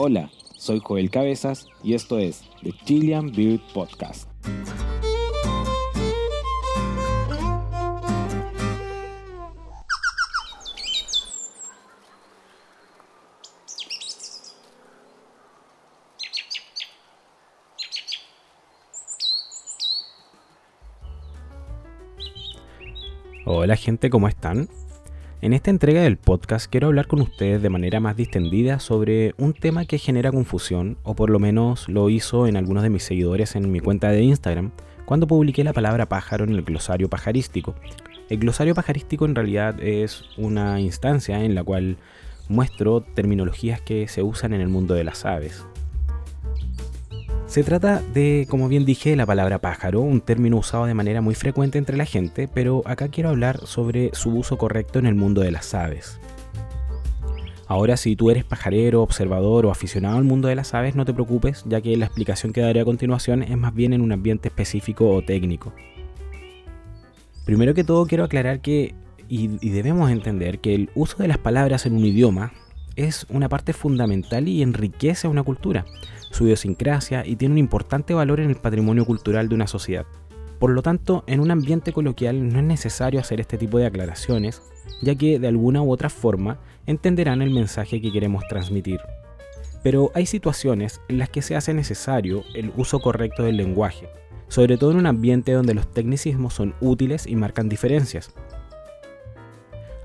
Hola, soy Joel Cabezas y esto es The Chilean Beard Podcast. Hola gente, ¿cómo están? En esta entrega del podcast quiero hablar con ustedes de manera más distendida sobre un tema que genera confusión, o por lo menos lo hizo en algunos de mis seguidores en mi cuenta de Instagram, cuando publiqué la palabra pájaro en el glosario pajarístico. El glosario pajarístico en realidad es una instancia en la cual muestro terminologías que se usan en el mundo de las aves. Se trata de, como bien dije, la palabra pájaro, un término usado de manera muy frecuente entre la gente, pero acá quiero hablar sobre su uso correcto en el mundo de las aves. Ahora, si tú eres pajarero, observador o aficionado al mundo de las aves, no te preocupes, ya que la explicación que daré a continuación es más bien en un ambiente específico o técnico. Primero que todo, quiero aclarar que, y, debemos entender, que el uso de las palabras en un idioma es una parte fundamental y enriquece a una cultura su idiosincrasia y tiene un importante valor en el patrimonio cultural de una sociedad. Por lo tanto, en un ambiente coloquial no es necesario hacer este tipo de aclaraciones, ya que de alguna u otra forma entenderán el mensaje que queremos transmitir. Pero hay situaciones en las que se hace necesario el uso correcto del lenguaje, sobre todo en un ambiente donde los tecnicismos son útiles y marcan diferencias.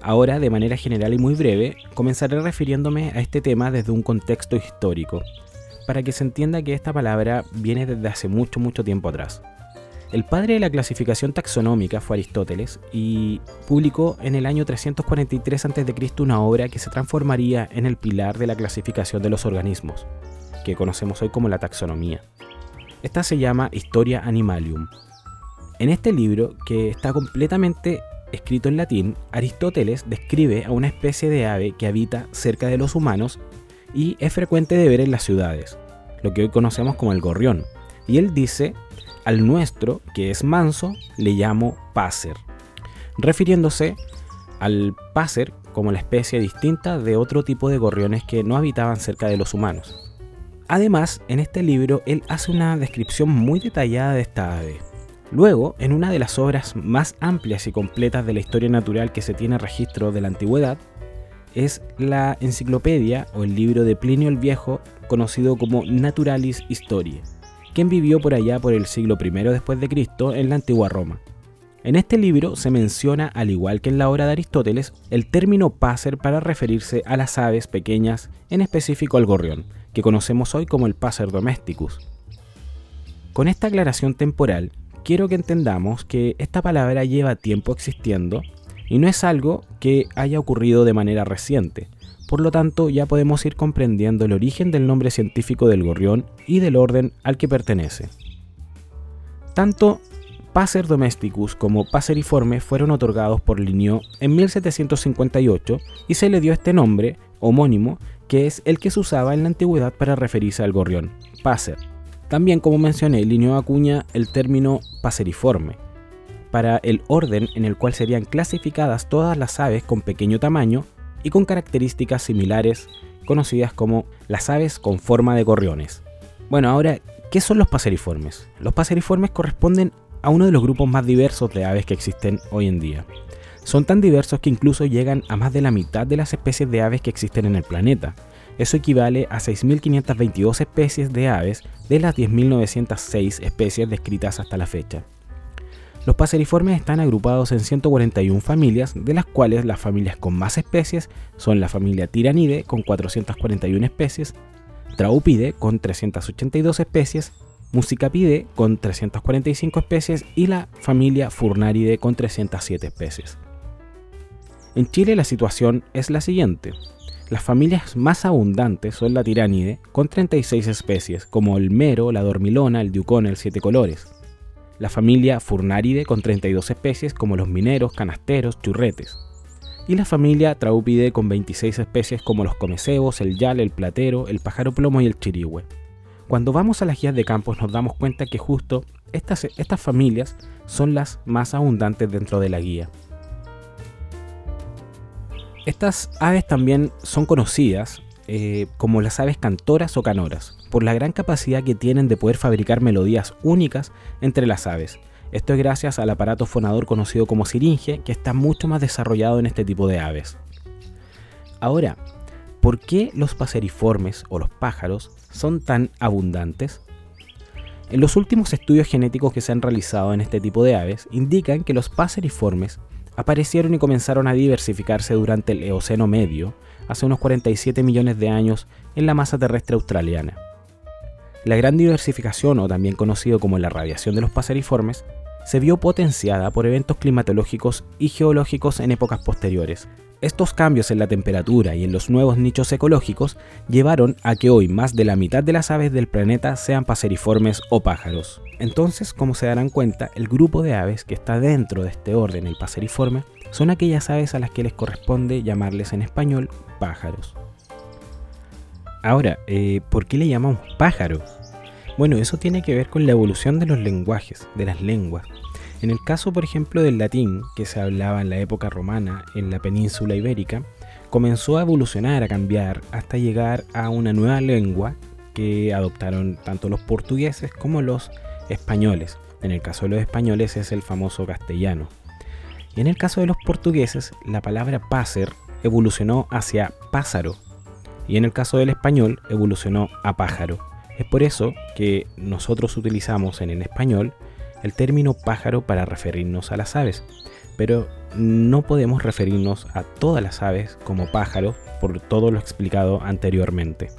Ahora, de manera general y muy breve, comenzaré refiriéndome a este tema desde un contexto histórico, para que se entienda que esta palabra viene desde hace mucho, mucho tiempo atrás. El padre de la clasificación taxonómica fue Aristóteles y publicó en el año 343 a.C. una obra que se transformaría en el pilar de la clasificación de los organismos, que conocemos hoy como la taxonomía. Esta se llama Historia Animalium. En este libro, que está completamente escrito en latín, Aristóteles describe a una especie de ave que habita cerca de los humanos y es frecuente de ver en las ciudades, lo que hoy conocemos como el gorrión. Y él dice, al nuestro, que es manso, le llamo pácer, refiriéndose al pácer como la especie distinta de otro tipo de gorriones que no habitaban cerca de los humanos. Además, en este libro él hace una descripción muy detallada de esta ave. Luego, en una de las obras más amplias y completas de la historia natural que se tiene registro de la antigüedad, es la enciclopedia o el libro de Plinio el Viejo, conocido como Naturalis Historiae, quien vivió por allá por el siglo I después de Cristo en la antigua Roma. En este libro se menciona, al igual que en la obra de Aristóteles, el término pácer para referirse a las aves pequeñas, en específico al gorrión, que conocemos hoy como el pácer domesticus. Con esta aclaración temporal, quiero que entendamos que esta palabra lleva tiempo existiendo y no es algo que haya ocurrido de manera reciente. Por lo tanto, ya podemos ir comprendiendo el origen del nombre científico del gorrión y del orden al que pertenece. Tanto Passer domesticus como Passeriforme fueron otorgados por Linneo en 1758 y se le dio este nombre homónimo que es el que se usaba en la antigüedad para referirse al gorrión, Passer. También, como mencioné, Linneo acuña el término Passeriforme, para el orden en el cual serían clasificadas todas las aves con pequeño tamaño y con características similares conocidas como las aves con forma de gorriones. Bueno, ahora, ¿qué son los paseriformes? Los paseriformes corresponden a uno de los grupos más diversos de aves que existen hoy en día. Son tan diversos que incluso llegan a más de la mitad de las especies de aves que existen en el planeta. Eso equivale a 6.522 especies de aves de las 10.906 especies descritas hasta la fecha. Los paseriformes están agrupados en 141 familias, de las cuales las familias con más especies son la familia Tiranide con 441 especies, Traupide con 382 especies, Musicapide con 345 especies y la familia Furnaride con 307 especies. En Chile la situación es la siguiente. Las familias más abundantes son la Tiránide con 36 especies, como el mero, la dormilona, el diucón, el siete colores la familia Furnaride con 32 especies como los mineros, canasteros, churretes, y la familia Traupide con 26 especies como los comecebos, el yal, el platero, el pájaro plomo y el chirigüe. Cuando vamos a las guías de campos nos damos cuenta que justo estas, estas familias son las más abundantes dentro de la guía. Estas aves también son conocidas eh, como las aves cantoras o canoras, por la gran capacidad que tienen de poder fabricar melodías únicas entre las aves. Esto es gracias al aparato fonador conocido como siringe, que está mucho más desarrollado en este tipo de aves. Ahora, ¿por qué los paseriformes o los pájaros son tan abundantes? En los últimos estudios genéticos que se han realizado en este tipo de aves indican que los paseriformes aparecieron y comenzaron a diversificarse durante el Eoceno medio, hace unos 47 millones de años, en la masa terrestre australiana. La gran diversificación, o también conocido como la radiación de los paseriformes, se vio potenciada por eventos climatológicos y geológicos en épocas posteriores, estos cambios en la temperatura y en los nuevos nichos ecológicos llevaron a que hoy más de la mitad de las aves del planeta sean paseriformes o pájaros. Entonces, como se darán cuenta, el grupo de aves que está dentro de este orden, el paseriforme, son aquellas aves a las que les corresponde llamarles en español pájaros. Ahora, eh, ¿por qué le llamamos pájaros? Bueno, eso tiene que ver con la evolución de los lenguajes, de las lenguas. En el caso, por ejemplo, del latín, que se hablaba en la época romana en la península ibérica, comenzó a evolucionar, a cambiar, hasta llegar a una nueva lengua que adoptaron tanto los portugueses como los españoles. En el caso de los españoles es el famoso castellano. Y en el caso de los portugueses, la palabra páser evolucionó hacia pájaro. Y en el caso del español, evolucionó a pájaro. Es por eso que nosotros utilizamos en el español el término pájaro para referirnos a las aves, pero no podemos referirnos a todas las aves como pájaro por todo lo explicado anteriormente.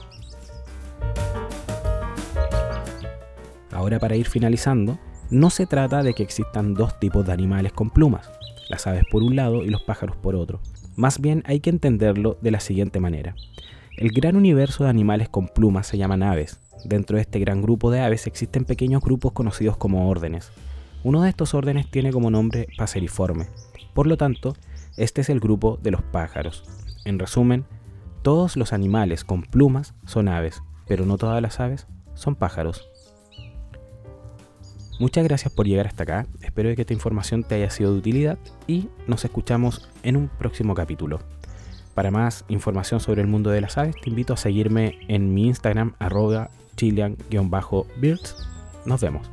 Ahora para ir finalizando, no se trata de que existan dos tipos de animales con plumas, las aves por un lado y los pájaros por otro. Más bien hay que entenderlo de la siguiente manera. El gran universo de animales con plumas se llaman aves, Dentro de este gran grupo de aves existen pequeños grupos conocidos como órdenes. Uno de estos órdenes tiene como nombre Paseriforme. Por lo tanto, este es el grupo de los pájaros. En resumen, todos los animales con plumas son aves, pero no todas las aves son pájaros. Muchas gracias por llegar hasta acá, espero que esta información te haya sido de utilidad y nos escuchamos en un próximo capítulo. Para más información sobre el mundo de las aves, te invito a seguirme en mi Instagram arroba chilean-birds. Nos vemos.